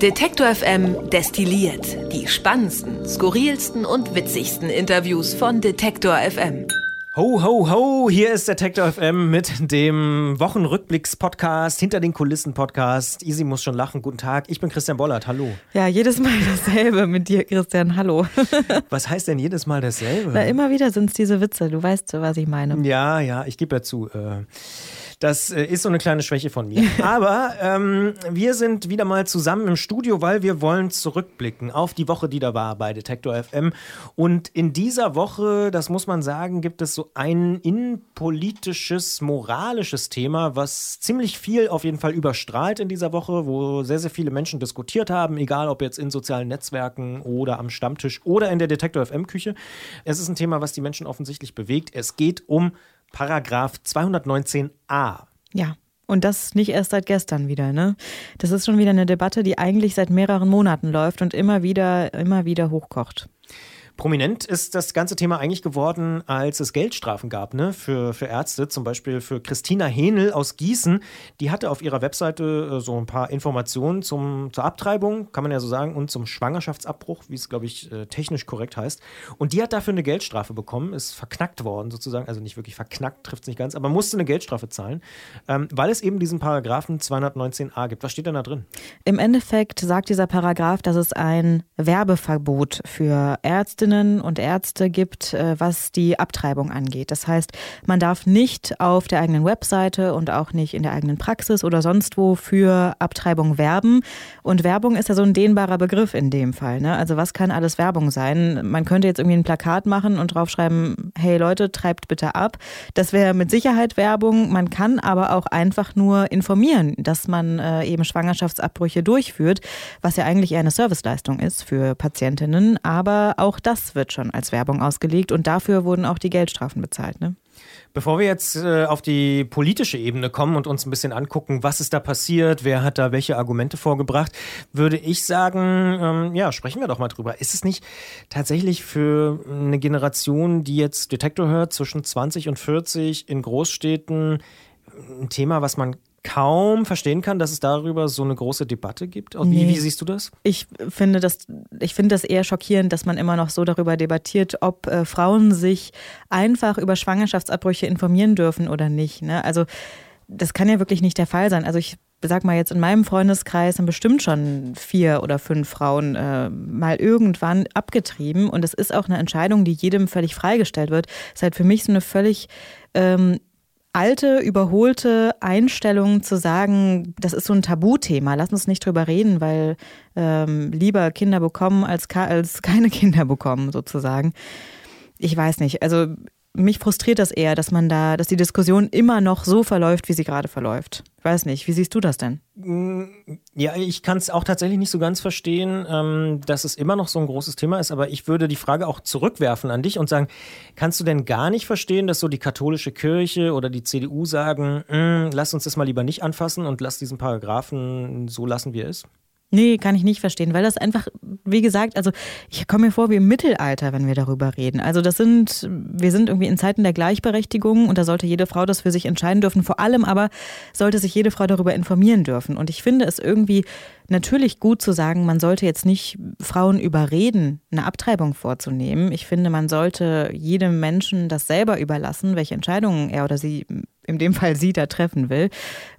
Detektor FM destilliert die spannendsten, skurrilsten und witzigsten Interviews von Detektor FM. Ho, ho, ho, hier ist Detektor FM mit dem Wochenrückblicks-Podcast, hinter den Kulissen-Podcast. Easy muss schon lachen. Guten Tag, ich bin Christian Bollert, hallo. Ja, jedes Mal dasselbe mit dir, Christian, hallo. Was heißt denn jedes Mal dasselbe? Na, immer wieder sind es diese Witze, du weißt, was ich meine. Ja, ja, ich gebe ja zu. Äh das äh, ist so eine kleine Schwäche von mir. Aber ähm, wir sind wieder mal zusammen im Studio, weil wir wollen zurückblicken auf die Woche, die da war bei Detektor FM. Und in dieser Woche, das muss man sagen, gibt es so ein innenpolitisches, moralisches Thema, was ziemlich viel auf jeden Fall überstrahlt in dieser Woche, wo sehr, sehr viele Menschen diskutiert haben, egal ob jetzt in sozialen Netzwerken oder am Stammtisch oder in der Detektor FM Küche. Es ist ein Thema, was die Menschen offensichtlich bewegt. Es geht um Paragraph 219a. Ja. Und das nicht erst seit gestern wieder, ne? Das ist schon wieder eine Debatte, die eigentlich seit mehreren Monaten läuft und immer wieder, immer wieder hochkocht. Prominent ist das ganze Thema eigentlich geworden, als es Geldstrafen gab ne, für, für Ärzte. Zum Beispiel für Christina Henel aus Gießen. Die hatte auf ihrer Webseite äh, so ein paar Informationen zum, zur Abtreibung, kann man ja so sagen, und zum Schwangerschaftsabbruch, wie es, glaube ich, äh, technisch korrekt heißt. Und die hat dafür eine Geldstrafe bekommen, ist verknackt worden sozusagen. Also nicht wirklich verknackt, trifft es nicht ganz, aber musste eine Geldstrafe zahlen, ähm, weil es eben diesen Paragraphen 219a gibt. Was steht denn da drin? Im Endeffekt sagt dieser Paragraph, dass es ein Werbeverbot für Ärztinnen Ärztinnen und Ärzte gibt, äh, was die Abtreibung angeht. Das heißt, man darf nicht auf der eigenen Webseite und auch nicht in der eigenen Praxis oder sonst wo für Abtreibung werben. Und Werbung ist ja so ein dehnbarer Begriff in dem Fall. Ne? Also was kann alles Werbung sein? Man könnte jetzt irgendwie ein Plakat machen und draufschreiben, hey Leute, treibt bitte ab. Das wäre mit Sicherheit Werbung. Man kann aber auch einfach nur informieren, dass man äh, eben Schwangerschaftsabbrüche durchführt, was ja eigentlich eher eine Serviceleistung ist für Patientinnen. Aber auch das das wird schon als Werbung ausgelegt und dafür wurden auch die Geldstrafen bezahlt. Ne? Bevor wir jetzt äh, auf die politische Ebene kommen und uns ein bisschen angucken, was ist da passiert, wer hat da welche Argumente vorgebracht, würde ich sagen, ähm, ja, sprechen wir doch mal drüber. Ist es nicht tatsächlich für eine Generation, die jetzt Detektor hört, zwischen 20 und 40 in Großstädten ein Thema, was man kaum verstehen kann, dass es darüber so eine große Debatte gibt. Wie, nee. wie siehst du das? Ich finde das, ich finde das eher schockierend, dass man immer noch so darüber debattiert, ob äh, Frauen sich einfach über Schwangerschaftsabbrüche informieren dürfen oder nicht. Ne? Also das kann ja wirklich nicht der Fall sein. Also ich sag mal jetzt in meinem Freundeskreis sind bestimmt schon vier oder fünf Frauen äh, mal irgendwann abgetrieben und es ist auch eine Entscheidung, die jedem völlig freigestellt wird. Es ist halt für mich so eine völlig ähm, alte, überholte Einstellung zu sagen, das ist so ein Tabuthema, lass uns nicht drüber reden, weil ähm, lieber Kinder bekommen als, als keine Kinder bekommen, sozusagen. Ich weiß nicht. Also mich frustriert das eher, dass man da, dass die Diskussion immer noch so verläuft, wie sie gerade verläuft. Ich weiß nicht, wie siehst du das denn? Mm, ja, ich kann es auch tatsächlich nicht so ganz verstehen, ähm, dass es immer noch so ein großes Thema ist, aber ich würde die Frage auch zurückwerfen an dich und sagen, kannst du denn gar nicht verstehen, dass so die katholische Kirche oder die CDU sagen, mm, lass uns das mal lieber nicht anfassen und lass diesen Paragraphen so lassen, wie er ist? Nee, kann ich nicht verstehen, weil das einfach, wie gesagt, also ich komme mir vor wie im Mittelalter, wenn wir darüber reden. Also das sind, wir sind irgendwie in Zeiten der Gleichberechtigung und da sollte jede Frau das für sich entscheiden dürfen. Vor allem aber sollte sich jede Frau darüber informieren dürfen. Und ich finde es irgendwie natürlich gut zu sagen, man sollte jetzt nicht Frauen überreden, eine Abtreibung vorzunehmen. Ich finde, man sollte jedem Menschen das selber überlassen, welche Entscheidungen er oder sie, in dem Fall sie, da treffen will.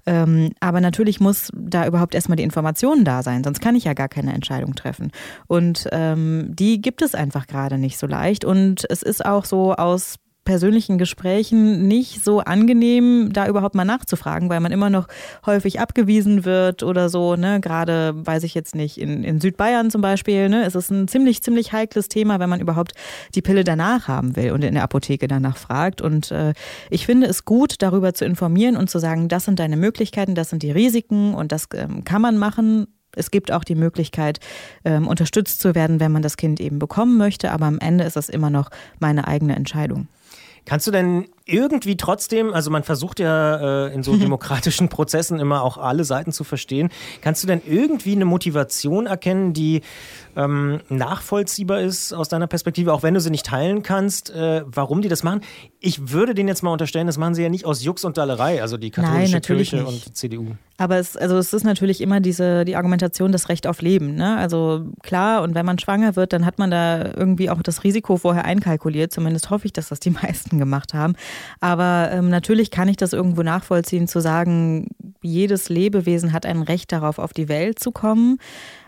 Ähm, aber natürlich muss da überhaupt erstmal die Information da sein, sonst kann ich ja gar keine Entscheidung treffen. Und ähm, die gibt es einfach gerade nicht so leicht. Und es ist auch so aus persönlichen Gesprächen nicht so angenehm, da überhaupt mal nachzufragen, weil man immer noch häufig abgewiesen wird oder so. Ne? Gerade, weiß ich jetzt nicht, in, in Südbayern zum Beispiel, ne? ist es ein ziemlich, ziemlich heikles Thema, wenn man überhaupt die Pille danach haben will und in der Apotheke danach fragt. Und äh, ich finde es gut, darüber zu informieren und zu sagen, das sind deine Möglichkeiten, das sind die Risiken und das ähm, kann man machen es gibt auch die Möglichkeit, ähm, unterstützt zu werden, wenn man das Kind eben bekommen möchte, aber am Ende ist es immer noch meine eigene Entscheidung. Kannst du denn irgendwie trotzdem, also man versucht ja äh, in so demokratischen Prozessen immer auch alle Seiten zu verstehen. Kannst du denn irgendwie eine Motivation erkennen, die ähm, nachvollziehbar ist aus deiner Perspektive, auch wenn du sie nicht teilen kannst, äh, warum die das machen? Ich würde denen jetzt mal unterstellen, das machen sie ja nicht aus Jux und Dallerei, also die katholische Nein, Kirche nicht. und CDU. Aber es, also es ist natürlich immer diese, die Argumentation, das Recht auf Leben. Ne? Also klar, und wenn man schwanger wird, dann hat man da irgendwie auch das Risiko vorher einkalkuliert. Zumindest hoffe ich, dass das die meisten gemacht haben. Aber ähm, natürlich kann ich das irgendwo nachvollziehen, zu sagen, jedes Lebewesen hat ein Recht darauf, auf die Welt zu kommen.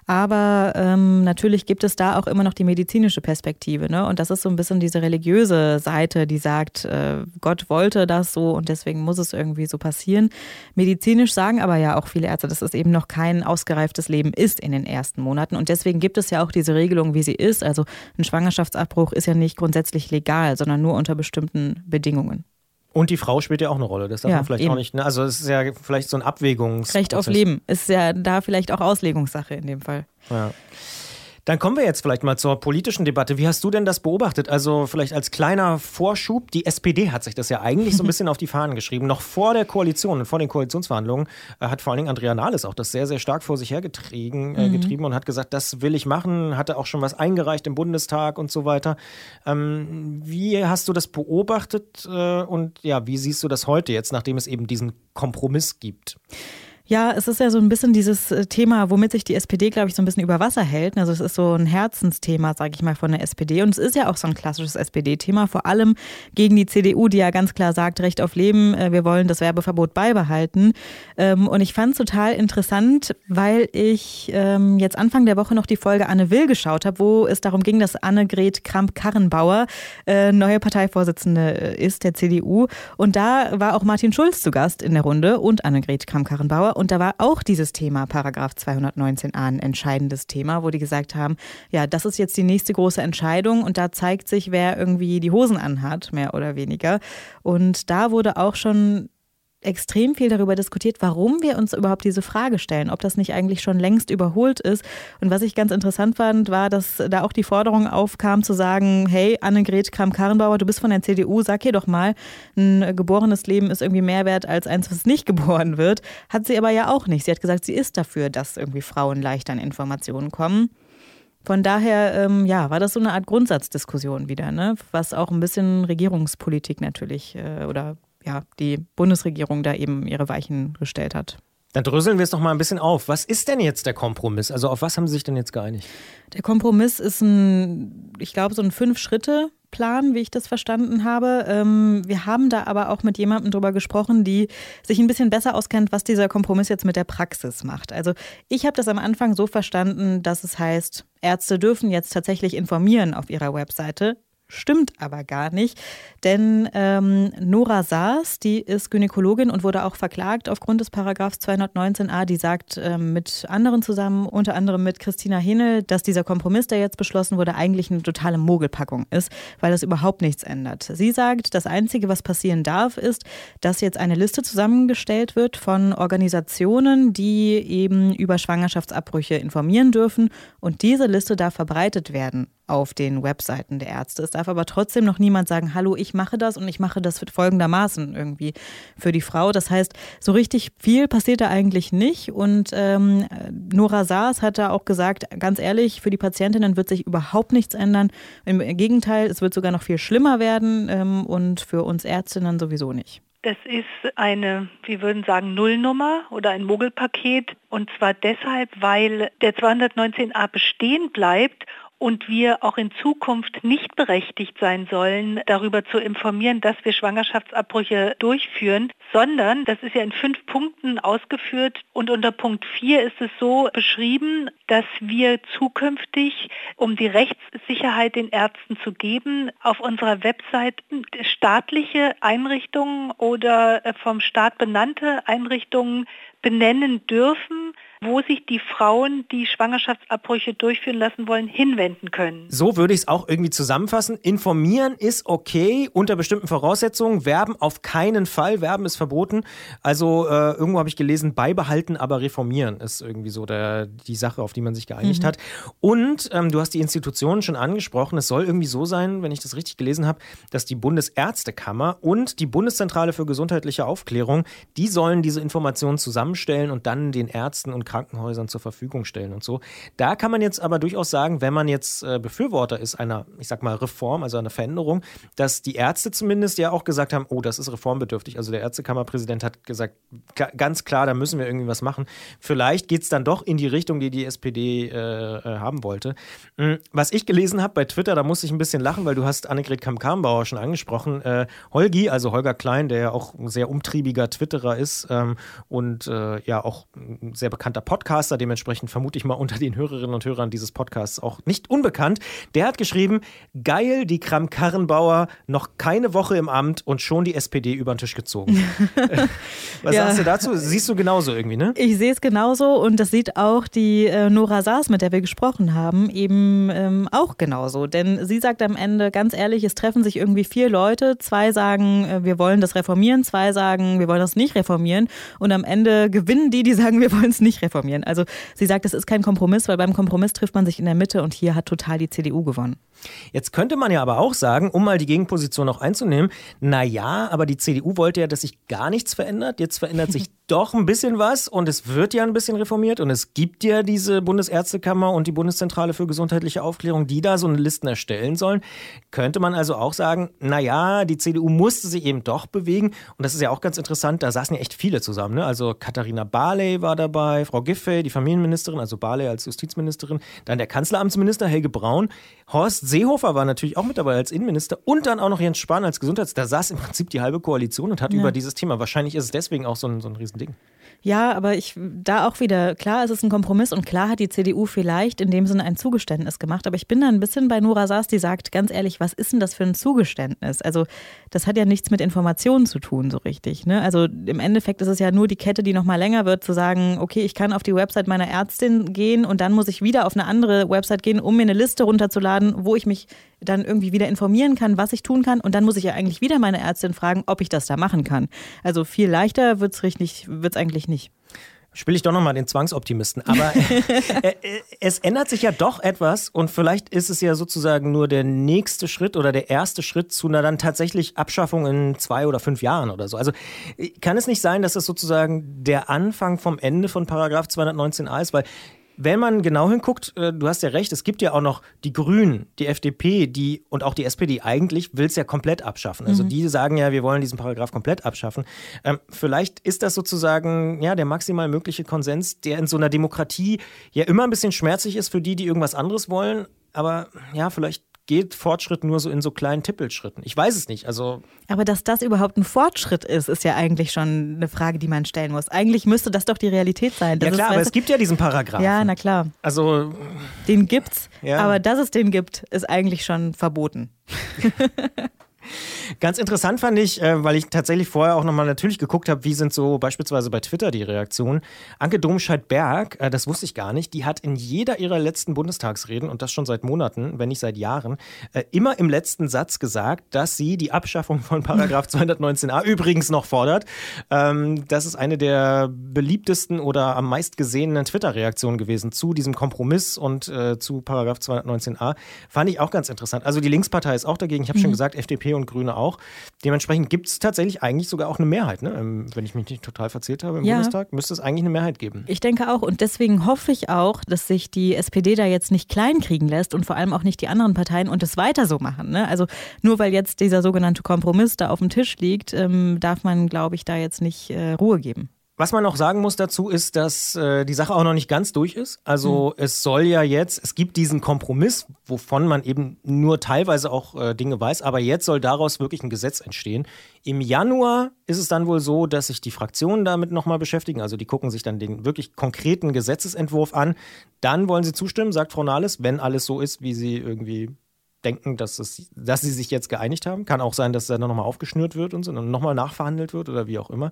Aber ähm, natürlich gibt es da auch immer noch die medizinische Perspektive. Ne? Und das ist so ein bisschen diese religiöse Seite, die sagt, äh, Gott wollte das so und deswegen muss es irgendwie so passieren. Medizinisch sagen aber ja auch viele Ärzte, dass es eben noch kein ausgereiftes Leben ist in den ersten Monaten. Und deswegen gibt es ja auch diese Regelung, wie sie ist. Also ein Schwangerschaftsabbruch ist ja nicht grundsätzlich legal, sondern nur unter bestimmten Bedingungen. Und die Frau spielt ja auch eine Rolle. Das darf ja, man vielleicht eben. auch nicht. Ne? Also es ist ja vielleicht so ein Abwägungs. Recht auf Leben ist ja da vielleicht auch Auslegungssache in dem Fall. Ja. Dann kommen wir jetzt vielleicht mal zur politischen Debatte. Wie hast du denn das beobachtet? Also vielleicht als kleiner Vorschub, die SPD hat sich das ja eigentlich so ein bisschen auf die Fahnen geschrieben. Noch vor der Koalition und vor den Koalitionsverhandlungen äh, hat vor allen Dingen Andrea Nahles auch das sehr, sehr stark vor sich hergetrieben äh, mhm. getrieben und hat gesagt, das will ich machen, hatte auch schon was eingereicht im Bundestag und so weiter. Ähm, wie hast du das beobachtet äh, und ja, wie siehst du das heute jetzt, nachdem es eben diesen Kompromiss gibt? Ja, es ist ja so ein bisschen dieses äh, Thema, womit sich die SPD, glaube ich, so ein bisschen über Wasser hält. Also es ist so ein Herzensthema, sage ich mal, von der SPD. Und es ist ja auch so ein klassisches SPD-Thema, vor allem gegen die CDU, die ja ganz klar sagt, Recht auf Leben, äh, wir wollen das Werbeverbot beibehalten. Ähm, und ich fand es total interessant, weil ich ähm, jetzt Anfang der Woche noch die Folge Anne Will geschaut habe, wo es darum ging, dass Annegret Kramp-Karrenbauer äh, neue Parteivorsitzende ist der CDU. Und da war auch Martin Schulz zu Gast in der Runde und Annegret Kramp-Karrenbauer. Und da war auch dieses Thema Paragraph 219a ein entscheidendes Thema, wo die gesagt haben, ja, das ist jetzt die nächste große Entscheidung und da zeigt sich, wer irgendwie die Hosen anhat, mehr oder weniger. Und da wurde auch schon extrem viel darüber diskutiert, warum wir uns überhaupt diese Frage stellen, ob das nicht eigentlich schon längst überholt ist. Und was ich ganz interessant fand, war, dass da auch die Forderung aufkam zu sagen, hey, Annegret Kramp-Karrenbauer, du bist von der CDU, sag hier doch mal, ein geborenes Leben ist irgendwie mehr wert als eins, was nicht geboren wird. Hat sie aber ja auch nicht. Sie hat gesagt, sie ist dafür, dass irgendwie Frauen leichter an Informationen kommen. Von daher, ähm, ja, war das so eine Art Grundsatzdiskussion wieder, ne? was auch ein bisschen Regierungspolitik natürlich äh, oder ja, die Bundesregierung da eben ihre Weichen gestellt hat. Dann dröseln wir es doch mal ein bisschen auf. Was ist denn jetzt der Kompromiss? Also auf was haben Sie sich denn jetzt geeinigt? Der Kompromiss ist ein, ich glaube, so ein Fünf-Schritte-Plan, wie ich das verstanden habe. Ähm, wir haben da aber auch mit jemandem drüber gesprochen, die sich ein bisschen besser auskennt, was dieser Kompromiss jetzt mit der Praxis macht. Also ich habe das am Anfang so verstanden, dass es heißt, Ärzte dürfen jetzt tatsächlich informieren auf ihrer Webseite Stimmt aber gar nicht, denn ähm, Nora Saas, die ist Gynäkologin und wurde auch verklagt aufgrund des Paragraphs 219a, die sagt ähm, mit anderen zusammen, unter anderem mit Christina Henel, dass dieser Kompromiss, der jetzt beschlossen wurde, eigentlich eine totale Mogelpackung ist, weil das überhaupt nichts ändert. Sie sagt, das Einzige, was passieren darf, ist, dass jetzt eine Liste zusammengestellt wird von Organisationen, die eben über Schwangerschaftsabbrüche informieren dürfen und diese Liste darf verbreitet werden auf den Webseiten der Ärzte. Es darf aber trotzdem noch niemand sagen, hallo, ich mache das und ich mache das folgendermaßen irgendwie für die Frau. Das heißt, so richtig viel passiert da eigentlich nicht. Und ähm, Nora Saas hat da auch gesagt, ganz ehrlich, für die Patientinnen wird sich überhaupt nichts ändern. Im Gegenteil, es wird sogar noch viel schlimmer werden ähm, und für uns Ärztinnen sowieso nicht. Das ist eine, wir würden sagen, Nullnummer oder ein Mogelpaket. Und zwar deshalb, weil der 219a bestehen bleibt und wir auch in Zukunft nicht berechtigt sein sollen, darüber zu informieren, dass wir Schwangerschaftsabbrüche durchführen, sondern das ist ja in fünf Punkten ausgeführt und unter Punkt 4 ist es so beschrieben, dass wir zukünftig, um die Rechtssicherheit den Ärzten zu geben, auf unserer Website staatliche Einrichtungen oder vom Staat benannte Einrichtungen benennen dürfen, wo sich die Frauen, die Schwangerschaftsabbrüche durchführen lassen wollen, hinwenden können. So würde ich es auch irgendwie zusammenfassen. Informieren ist okay unter bestimmten Voraussetzungen. Werben auf keinen Fall. Werben ist verboten. Also äh, irgendwo habe ich gelesen, beibehalten, aber reformieren ist irgendwie so der, die Sache, auf die man sich geeinigt mhm. hat. Und ähm, du hast die Institutionen schon angesprochen. Es soll irgendwie so sein, wenn ich das richtig gelesen habe, dass die Bundesärztekammer und die Bundeszentrale für gesundheitliche Aufklärung, die sollen diese Informationen zusammenstellen und dann den Ärzten und Krankenhäusern zur Verfügung stellen und so. Da kann man jetzt aber durchaus sagen, wenn man jetzt äh, Befürworter ist einer, ich sag mal, Reform, also einer Veränderung, dass die Ärzte zumindest ja auch gesagt haben, oh, das ist reformbedürftig. Also der Ärztekammerpräsident hat gesagt, ganz klar, da müssen wir irgendwie was machen. Vielleicht geht es dann doch in die Richtung, die die SPD äh, äh, haben wollte. Hm, was ich gelesen habe bei Twitter, da musste ich ein bisschen lachen, weil du hast Annegret Kamm-Karrenbauer schon angesprochen. Äh, Holgi, also Holger Klein, der ja auch ein sehr umtriebiger Twitterer ist ähm, und äh, ja auch ein sehr bekannter Podcaster, dementsprechend vermute ich mal unter den Hörerinnen und Hörern dieses Podcasts auch nicht unbekannt. Der hat geschrieben, geil, die Kram-Karrenbauer, noch keine Woche im Amt und schon die SPD über den Tisch gezogen. Was ja. sagst du dazu? Siehst du genauso irgendwie, ne? Ich sehe es genauso und das sieht auch die äh, Nora Saas, mit der wir gesprochen haben, eben ähm, auch genauso. Denn sie sagt am Ende, ganz ehrlich, es treffen sich irgendwie vier Leute. Zwei sagen, äh, wir wollen das reformieren, zwei sagen, wir wollen das nicht reformieren. Und am Ende gewinnen die, die sagen, wir wollen es nicht reformieren. Also sie sagt, es ist kein Kompromiss, weil beim Kompromiss trifft man sich in der Mitte und hier hat total die CDU gewonnen. Jetzt könnte man ja aber auch sagen, um mal die Gegenposition auch einzunehmen, naja, aber die CDU wollte ja, dass sich gar nichts verändert. Jetzt verändert sich doch ein bisschen was und es wird ja ein bisschen reformiert und es gibt ja diese Bundesärztekammer und die Bundeszentrale für gesundheitliche Aufklärung, die da so eine Listen erstellen sollen. Könnte man also auch sagen, naja, die CDU musste sich eben doch bewegen und das ist ja auch ganz interessant, da saßen ja echt viele zusammen. Ne? Also Katharina Barley war dabei, Frau Giffey, die Familienministerin, also Barley als Justizministerin, dann der Kanzleramtsminister Helge Braun, Horst Seehofer war natürlich auch mit dabei als Innenminister und dann auch noch Jens Spahn als Gesundheits. Da saß im Prinzip die halbe Koalition und hat ja. über dieses Thema. Wahrscheinlich ist es deswegen auch so ein, so ein Riesending. Ja, aber ich da auch wieder, klar, es ist ein Kompromiss und klar hat die CDU vielleicht in dem Sinne ein Zugeständnis gemacht. Aber ich bin da ein bisschen bei Nora Saas, die sagt, ganz ehrlich, was ist denn das für ein Zugeständnis? Also, das hat ja nichts mit Informationen zu tun, so richtig. Ne? Also im Endeffekt ist es ja nur die Kette, die noch mal länger wird, zu sagen, okay, ich kann auf die Website meiner Ärztin gehen und dann muss ich wieder auf eine andere Website gehen, um mir eine Liste runterzuladen, wo ich mich dann irgendwie wieder informieren kann, was ich tun kann. Und dann muss ich ja eigentlich wieder meine Ärztin fragen, ob ich das da machen kann. Also viel leichter wird es eigentlich nicht. Spiele ich doch nochmal den Zwangsoptimisten. Aber äh, äh, es ändert sich ja doch etwas und vielleicht ist es ja sozusagen nur der nächste Schritt oder der erste Schritt zu einer dann tatsächlich Abschaffung in zwei oder fünf Jahren oder so. Also äh, kann es nicht sein, dass das sozusagen der Anfang vom Ende von Paragraph 219a ist, weil wenn man genau hinguckt, äh, du hast ja recht, es gibt ja auch noch die Grünen, die FDP, die und auch die SPD eigentlich will es ja komplett abschaffen. Also mhm. die sagen ja, wir wollen diesen Paragraph komplett abschaffen. Ähm, vielleicht ist das sozusagen ja der maximal mögliche Konsens, der in so einer Demokratie ja immer ein bisschen schmerzlich ist für die, die irgendwas anderes wollen. Aber ja, vielleicht geht Fortschritt nur so in so kleinen Tippelschritten? Ich weiß es nicht. Also Aber dass das überhaupt ein Fortschritt ist, ist ja eigentlich schon eine Frage, die man stellen muss. Eigentlich müsste das doch die Realität sein. Das ja klar, ist, aber es gibt ja diesen Paragraphen. Ja, na klar. Also den gibt's, ja. aber dass es den gibt, ist eigentlich schon verboten. Ganz interessant fand ich, äh, weil ich tatsächlich vorher auch nochmal natürlich geguckt habe, wie sind so beispielsweise bei Twitter die Reaktionen. Anke Domscheit-Berg, äh, das wusste ich gar nicht, die hat in jeder ihrer letzten Bundestagsreden, und das schon seit Monaten, wenn nicht seit Jahren, äh, immer im letzten Satz gesagt, dass sie die Abschaffung von Paragraph 219a übrigens noch fordert. Ähm, das ist eine der beliebtesten oder am meist gesehenen Twitter-Reaktionen gewesen zu diesem Kompromiss und zu Paragraph 219a. Fand ich auch ganz interessant. Also die Linkspartei ist auch dagegen. Ich habe mhm. schon gesagt, FDP und Grüne auch. Dementsprechend gibt es tatsächlich eigentlich sogar auch eine Mehrheit. Ne? Ähm, wenn ich mich nicht total verzählt habe im ja. Bundestag, müsste es eigentlich eine Mehrheit geben. Ich denke auch. Und deswegen hoffe ich auch, dass sich die SPD da jetzt nicht kleinkriegen lässt und vor allem auch nicht die anderen Parteien und es weiter so machen. Ne? Also nur weil jetzt dieser sogenannte Kompromiss da auf dem Tisch liegt, ähm, darf man, glaube ich, da jetzt nicht äh, Ruhe geben. Was man noch sagen muss dazu ist, dass äh, die Sache auch noch nicht ganz durch ist. Also mhm. es soll ja jetzt, es gibt diesen Kompromiss, wovon man eben nur teilweise auch äh, Dinge weiß, aber jetzt soll daraus wirklich ein Gesetz entstehen. Im Januar ist es dann wohl so, dass sich die Fraktionen damit nochmal beschäftigen. Also die gucken sich dann den wirklich konkreten Gesetzesentwurf an. Dann wollen sie zustimmen, sagt Frau Nahles, wenn alles so ist, wie sie irgendwie denken, dass, es, dass sie sich jetzt geeinigt haben. Kann auch sein, dass dann nochmal aufgeschnürt wird und so und nochmal nachverhandelt wird oder wie auch immer.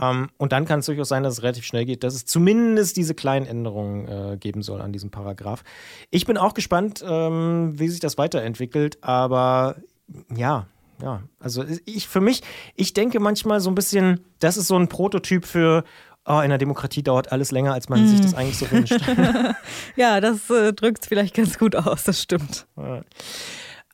Ähm, und dann kann es durchaus sein, dass es relativ schnell geht, dass es zumindest diese kleinen Änderungen äh, geben soll an diesem Paragraph. Ich bin auch gespannt, ähm, wie sich das weiterentwickelt, aber ja, ja, also ich für mich, ich denke manchmal so ein bisschen, das ist so ein Prototyp für, oh, in der Demokratie dauert alles länger, als man mm. sich das eigentlich so wünscht. ja, das äh, drückt es vielleicht ganz gut aus, das stimmt. Ja.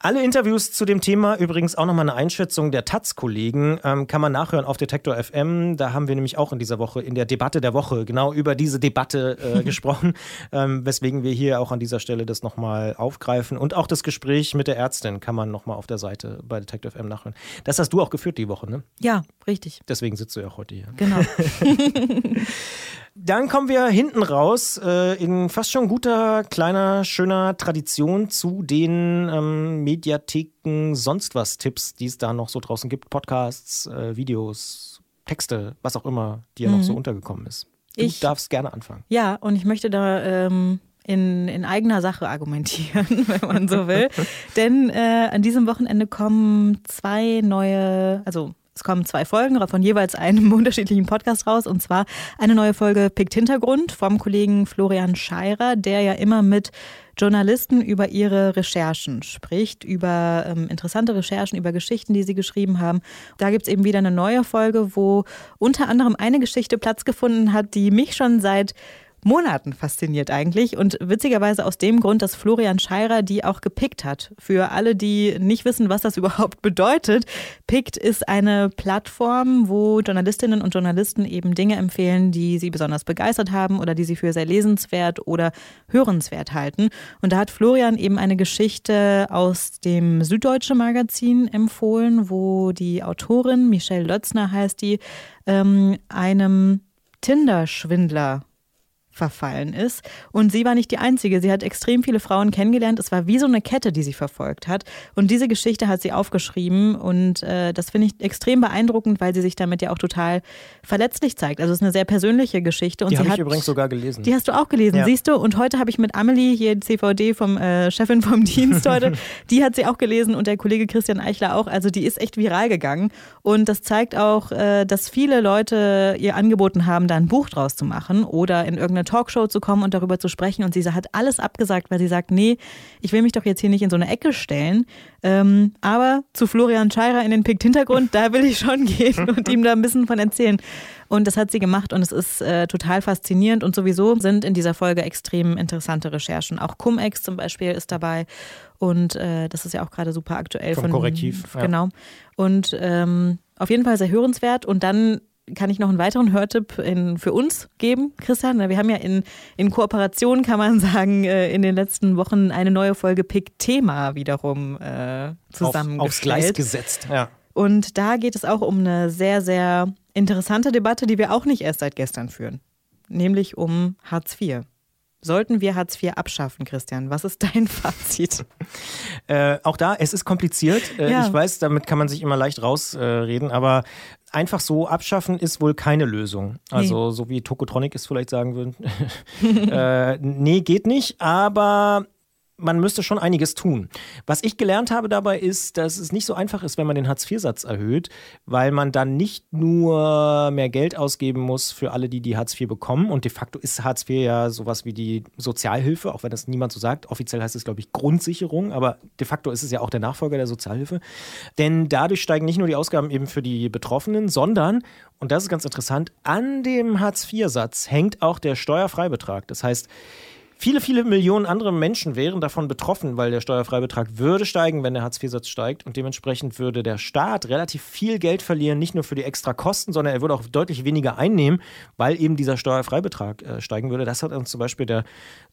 Alle Interviews zu dem Thema, übrigens auch nochmal eine Einschätzung der Taz-Kollegen, ähm, kann man nachhören auf Detektor FM. Da haben wir nämlich auch in dieser Woche, in der Debatte der Woche, genau über diese Debatte äh, gesprochen, ähm, weswegen wir hier auch an dieser Stelle das nochmal aufgreifen. Und auch das Gespräch mit der Ärztin kann man nochmal auf der Seite bei Detektor FM nachhören. Das hast du auch geführt die Woche, ne? Ja, richtig. Deswegen sitzt du ja auch heute hier. Genau. Dann kommen wir hinten raus äh, in fast schon guter, kleiner, schöner Tradition zu den ähm, Mediatheken, sonst was Tipps, die es da noch so draußen gibt. Podcasts, äh, Videos, Texte, was auch immer dir mhm. noch so untergekommen ist. Du ich, darfst gerne anfangen. Ja, und ich möchte da ähm, in, in eigener Sache argumentieren, wenn man so will. Denn äh, an diesem Wochenende kommen zwei neue, also es kommen zwei Folgen von jeweils einem unterschiedlichen Podcast raus und zwar eine neue Folge Pikt Hintergrund vom Kollegen Florian Scheirer, der ja immer mit Journalisten über ihre Recherchen spricht, über ähm, interessante Recherchen, über Geschichten, die sie geschrieben haben. Da gibt es eben wieder eine neue Folge, wo unter anderem eine Geschichte Platz gefunden hat, die mich schon seit Monaten fasziniert eigentlich. Und witzigerweise aus dem Grund, dass Florian Scheirer die auch gepickt hat. Für alle, die nicht wissen, was das überhaupt bedeutet. Pickt ist eine Plattform, wo Journalistinnen und Journalisten eben Dinge empfehlen, die sie besonders begeistert haben oder die sie für sehr lesenswert oder hörenswert halten. Und da hat Florian eben eine Geschichte aus dem Süddeutsche Magazin empfohlen, wo die Autorin, Michelle Lötzner heißt die, ähm, einem Tinder-Schwindler verfallen ist. Und sie war nicht die Einzige. Sie hat extrem viele Frauen kennengelernt. Es war wie so eine Kette, die sie verfolgt hat. Und diese Geschichte hat sie aufgeschrieben. Und äh, das finde ich extrem beeindruckend, weil sie sich damit ja auch total verletzlich zeigt. Also es ist eine sehr persönliche Geschichte. Und die habe ich übrigens sogar gelesen. Die hast du auch gelesen, ja. siehst du. Und heute habe ich mit Amelie, hier CVD vom äh, Chefin vom Dienst heute, die hat sie auch gelesen und der Kollege Christian Eichler auch. Also die ist echt viral gegangen. Und das zeigt auch, äh, dass viele Leute ihr angeboten haben, da ein Buch draus zu machen oder in irgendeiner Talkshow zu kommen und darüber zu sprechen. Und sie hat alles abgesagt, weil sie sagt, nee, ich will mich doch jetzt hier nicht in so eine Ecke stellen. Ähm, aber zu Florian Scheirer in den Pikt Hintergrund, da will ich schon gehen und ihm da ein bisschen von erzählen. Und das hat sie gemacht und es ist äh, total faszinierend. Und sowieso sind in dieser Folge extrem interessante Recherchen. Auch Cum-Ex zum Beispiel ist dabei. Und äh, das ist ja auch gerade super aktuell. Vom von, Korrektiv. Genau. Ja. Und ähm, auf jeden Fall sehr hörenswert. Und dann kann ich noch einen weiteren Hörtipp in, für uns geben, Christian. Wir haben ja in, in Kooperation, kann man sagen, äh, in den letzten Wochen eine neue Folge Pick Thema wiederum äh, zusammengestellt. Auf, aufs Gleis gesetzt, ja. Und da geht es auch um eine sehr, sehr interessante Debatte, die wir auch nicht erst seit gestern führen, nämlich um Hartz IV. Sollten wir Hartz IV abschaffen, Christian? Was ist dein Fazit? äh, auch da, es ist kompliziert. Äh, ja. Ich weiß, damit kann man sich immer leicht rausreden, äh, aber einfach so abschaffen ist wohl keine Lösung. Also, nee. so wie Tokotronic es vielleicht sagen würden. äh, nee, geht nicht, aber man müsste schon einiges tun. Was ich gelernt habe dabei ist, dass es nicht so einfach ist, wenn man den Hartz-IV-Satz erhöht, weil man dann nicht nur mehr Geld ausgeben muss für alle, die die Hartz IV bekommen. Und de facto ist Hartz IV ja sowas wie die Sozialhilfe, auch wenn das niemand so sagt. Offiziell heißt es, glaube ich, Grundsicherung, aber de facto ist es ja auch der Nachfolger der Sozialhilfe. Denn dadurch steigen nicht nur die Ausgaben eben für die Betroffenen, sondern, und das ist ganz interessant, an dem Hartz-IV-Satz hängt auch der Steuerfreibetrag. Das heißt, Viele, viele Millionen andere Menschen wären davon betroffen, weil der Steuerfreibetrag würde steigen, wenn der Hartz-IV-Satz steigt. Und dementsprechend würde der Staat relativ viel Geld verlieren, nicht nur für die extra Kosten, sondern er würde auch deutlich weniger einnehmen, weil eben dieser Steuerfreibetrag äh, steigen würde. Das hat uns zum Beispiel der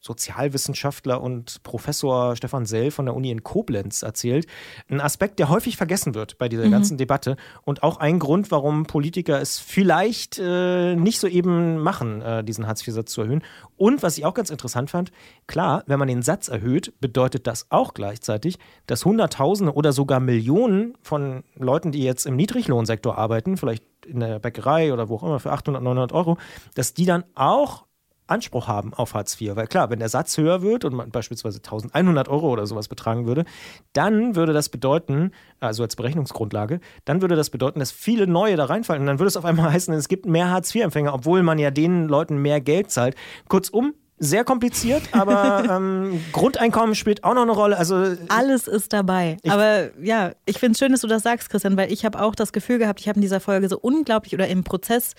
Sozialwissenschaftler und Professor Stefan Sell von der Uni in Koblenz erzählt. Ein Aspekt, der häufig vergessen wird bei dieser mhm. ganzen Debatte und auch ein Grund, warum Politiker es vielleicht äh, nicht so eben machen, äh, diesen Hartz-IV-Satz zu erhöhen. Und was ich auch ganz interessant fand, klar, wenn man den Satz erhöht, bedeutet das auch gleichzeitig, dass Hunderttausende oder sogar Millionen von Leuten, die jetzt im Niedriglohnsektor arbeiten, vielleicht in der Bäckerei oder wo auch immer für 800, 900 Euro, dass die dann auch Anspruch haben auf Hartz IV. Weil klar, wenn der Satz höher wird und man beispielsweise 1100 Euro oder sowas betragen würde, dann würde das bedeuten, also als Berechnungsgrundlage, dann würde das bedeuten, dass viele neue da reinfallen. Und dann würde es auf einmal heißen, es gibt mehr Hartz IV-Empfänger, obwohl man ja den Leuten mehr Geld zahlt. Kurzum, sehr kompliziert, aber ähm, Grundeinkommen spielt auch noch eine Rolle. Also alles ist dabei. Aber ja, ich finde es schön, dass du das sagst, Christian, weil ich habe auch das Gefühl gehabt, ich habe in dieser Folge so unglaublich oder im Prozess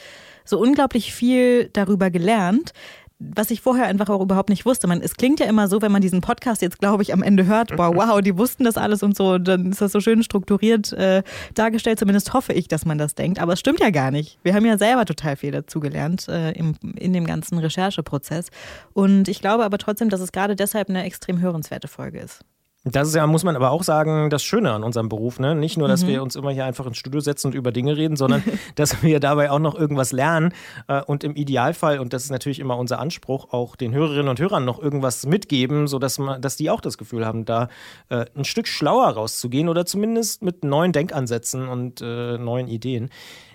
so unglaublich viel darüber gelernt, was ich vorher einfach auch überhaupt nicht wusste. Man, es klingt ja immer so, wenn man diesen Podcast jetzt, glaube ich, am Ende hört, wow, wow, die wussten das alles und so, dann ist das so schön strukturiert äh, dargestellt. Zumindest hoffe ich, dass man das denkt. Aber es stimmt ja gar nicht. Wir haben ja selber total viel dazugelernt äh, im, in dem ganzen Rechercheprozess. Und ich glaube aber trotzdem, dass es gerade deshalb eine extrem hörenswerte Folge ist. Das ist ja, muss man aber auch sagen, das Schöne an unserem Beruf. Ne? Nicht nur, dass mhm. wir uns immer hier einfach ins Studio setzen und über Dinge reden, sondern dass wir dabei auch noch irgendwas lernen äh, und im Idealfall, und das ist natürlich immer unser Anspruch, auch den Hörerinnen und Hörern noch irgendwas mitgeben, sodass man, dass die auch das Gefühl haben, da äh, ein Stück schlauer rauszugehen oder zumindest mit neuen Denkansätzen und äh, neuen Ideen.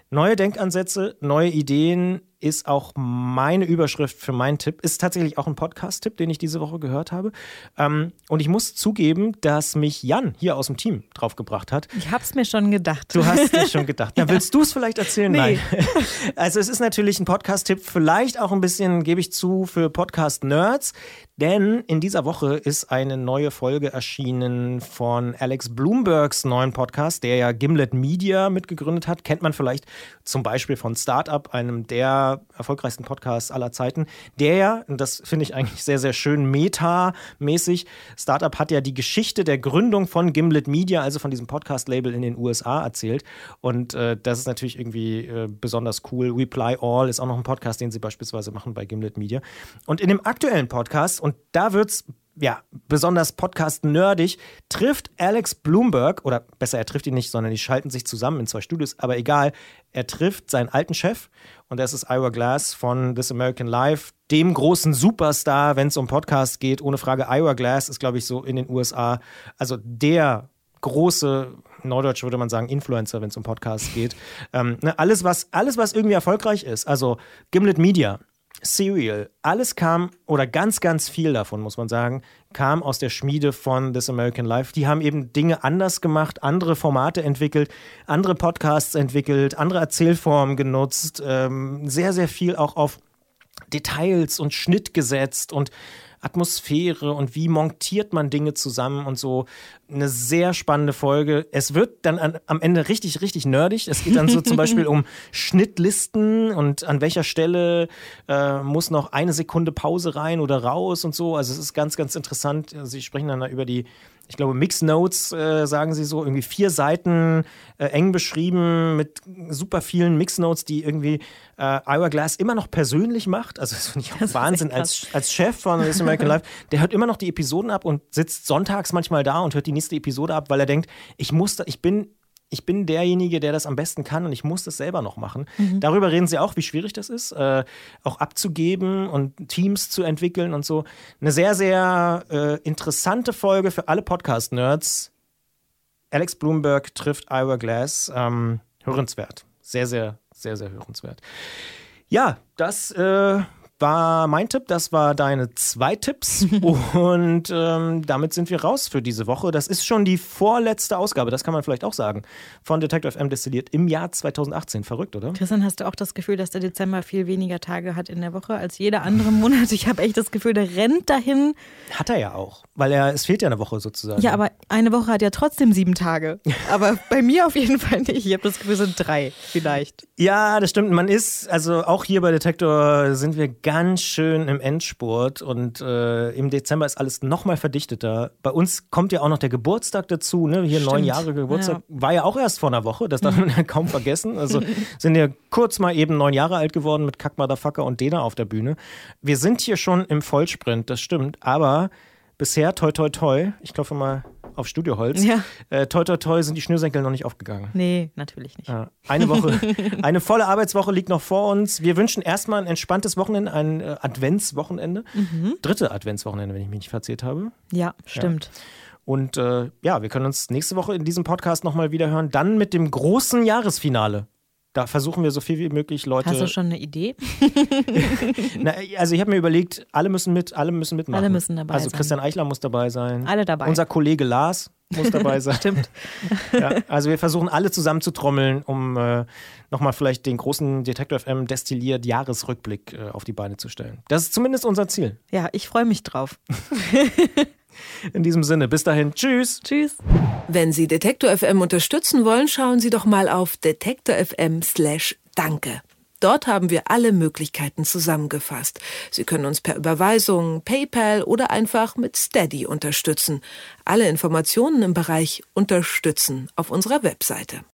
Neue Denkansätze, neue Ideen ist auch meine Überschrift für meinen Tipp. Ist tatsächlich auch ein Podcast-Tipp, den ich diese Woche gehört habe. Ähm, und ich muss zugeben, dass mich Jan hier aus dem Team draufgebracht hat. Ich habe es mir schon gedacht. Du hast es schon gedacht. Ja, willst du es vielleicht erzählen? Nee. Nein. Also es ist natürlich ein Podcast-Tipp, vielleicht auch ein bisschen, gebe ich zu, für Podcast-Nerds. Denn in dieser Woche ist eine neue Folge erschienen von Alex Bloombergs neuen Podcast, der ja Gimlet Media mitgegründet hat. Kennt man vielleicht zum Beispiel von Startup, einem der erfolgreichsten Podcasts aller Zeiten. Der ja, und das finde ich eigentlich sehr, sehr schön, meta-mäßig. Startup hat ja die Geschichte der Gründung von Gimlet Media, also von diesem Podcast-Label in den USA erzählt. Und äh, das ist natürlich irgendwie äh, besonders cool. Reply All ist auch noch ein Podcast, den sie beispielsweise machen bei Gimlet Media. Und in dem aktuellen Podcast und da wird es ja, besonders Podcast-nerdig, trifft Alex Bloomberg, oder besser, er trifft ihn nicht, sondern die schalten sich zusammen in zwei Studios, aber egal, er trifft seinen alten Chef und das ist Ira Glass von This American Life, dem großen Superstar, wenn es um Podcast geht. Ohne Frage, Ira Glass ist, glaube ich, so in den USA, also der große, neudeutsch würde man sagen, Influencer, wenn es um Podcasts geht. Ähm, ne, alles, was, alles, was irgendwie erfolgreich ist, also Gimlet Media, Serial, alles kam, oder ganz, ganz viel davon, muss man sagen, kam aus der Schmiede von This American Life. Die haben eben Dinge anders gemacht, andere Formate entwickelt, andere Podcasts entwickelt, andere Erzählformen genutzt, ähm, sehr, sehr viel auch auf Details und Schnitt gesetzt und Atmosphäre und wie montiert man Dinge zusammen und so. Eine sehr spannende Folge. Es wird dann an, am Ende richtig, richtig nerdig. Es geht dann so zum Beispiel um Schnittlisten und an welcher Stelle äh, muss noch eine Sekunde Pause rein oder raus und so. Also es ist ganz, ganz interessant. Sie sprechen dann über die ich glaube, Mix Notes, äh, sagen sie so, irgendwie vier Seiten äh, eng beschrieben mit super vielen Mix Notes, die irgendwie äh, Ira Glass immer noch persönlich macht. Also, das finde ich auch das Wahnsinn. Als, als Chef von This American Life, der hört immer noch die Episoden ab und sitzt sonntags manchmal da und hört die nächste Episode ab, weil er denkt, ich muss da, ich bin ich bin derjenige, der das am besten kann und ich muss das selber noch machen. Mhm. Darüber reden sie auch, wie schwierig das ist, äh, auch abzugeben und Teams zu entwickeln und so. Eine sehr, sehr äh, interessante Folge für alle Podcast-Nerds. Alex Bloomberg trifft Ira Glass. Ähm, hörenswert. Sehr, sehr, sehr, sehr hörenswert. Ja, das äh, war mein Tipp, das war deine zwei Tipps und ähm, damit sind wir raus für diese Woche. Das ist schon die vorletzte Ausgabe, das kann man vielleicht auch sagen, von Detective M destilliert im Jahr 2018. Verrückt, oder? Christian, hast du auch das Gefühl, dass der Dezember viel weniger Tage hat in der Woche als jeder andere Monat? Ich habe echt das Gefühl, der rennt dahin. Hat er ja auch, weil er, es fehlt ja eine Woche sozusagen. Ja, aber eine Woche hat ja trotzdem sieben Tage. Aber bei mir auf jeden Fall nicht. Ich habe das Gefühl, es sind drei vielleicht. Ja, das stimmt. Man ist, also auch hier bei Detektor sind wir ganz schön im Endspurt und äh, im Dezember ist alles nochmal verdichteter. Bei uns kommt ja auch noch der Geburtstag dazu, ne? Hier Stimmt. neun Jahre Geburtstag. Ja. War ja auch erst vor einer Woche, das darf man ja kaum vergessen. Also sind ja kurz mal eben neun Jahre alt geworden mit Kack Motherfucker und Dena auf der Bühne. Wir sind hier schon im Vollsprint, das stimmt, aber bisher toi toi toi, ich klopfe mal auf Studioholz. Ja. Äh, toi, toi, toi sind die Schnürsenkel noch nicht aufgegangen. Nee, natürlich nicht. Äh, eine Woche, eine volle Arbeitswoche liegt noch vor uns. Wir wünschen erstmal ein entspanntes Wochenende, ein äh, Adventswochenende. Mhm. Dritte Adventswochenende, wenn ich mich nicht verzählt habe. Ja, stimmt. Ja. Und äh, ja, wir können uns nächste Woche in diesem Podcast nochmal wieder hören. Dann mit dem großen Jahresfinale. Da versuchen wir so viel wie möglich Leute. Hast du schon eine Idee? Na, also ich habe mir überlegt, alle müssen mit, alle müssen mitmachen. Alle müssen dabei also sein. Christian Eichler muss dabei sein. Alle dabei. Unser Kollege Lars muss dabei sein. Stimmt. Ja, also wir versuchen alle zusammen zu trommeln, um äh, nochmal vielleicht den großen Detektor FM destilliert Jahresrückblick äh, auf die Beine zu stellen. Das ist zumindest unser Ziel. Ja, ich freue mich drauf. In diesem Sinne, bis dahin, tschüss. Tschüss. Wenn Sie Detektor FM unterstützen wollen, schauen Sie doch mal auf detektor FM slash danke. Dort haben wir alle Möglichkeiten zusammengefasst. Sie können uns per Überweisung, PayPal oder einfach mit Steady unterstützen. Alle Informationen im Bereich Unterstützen auf unserer Webseite.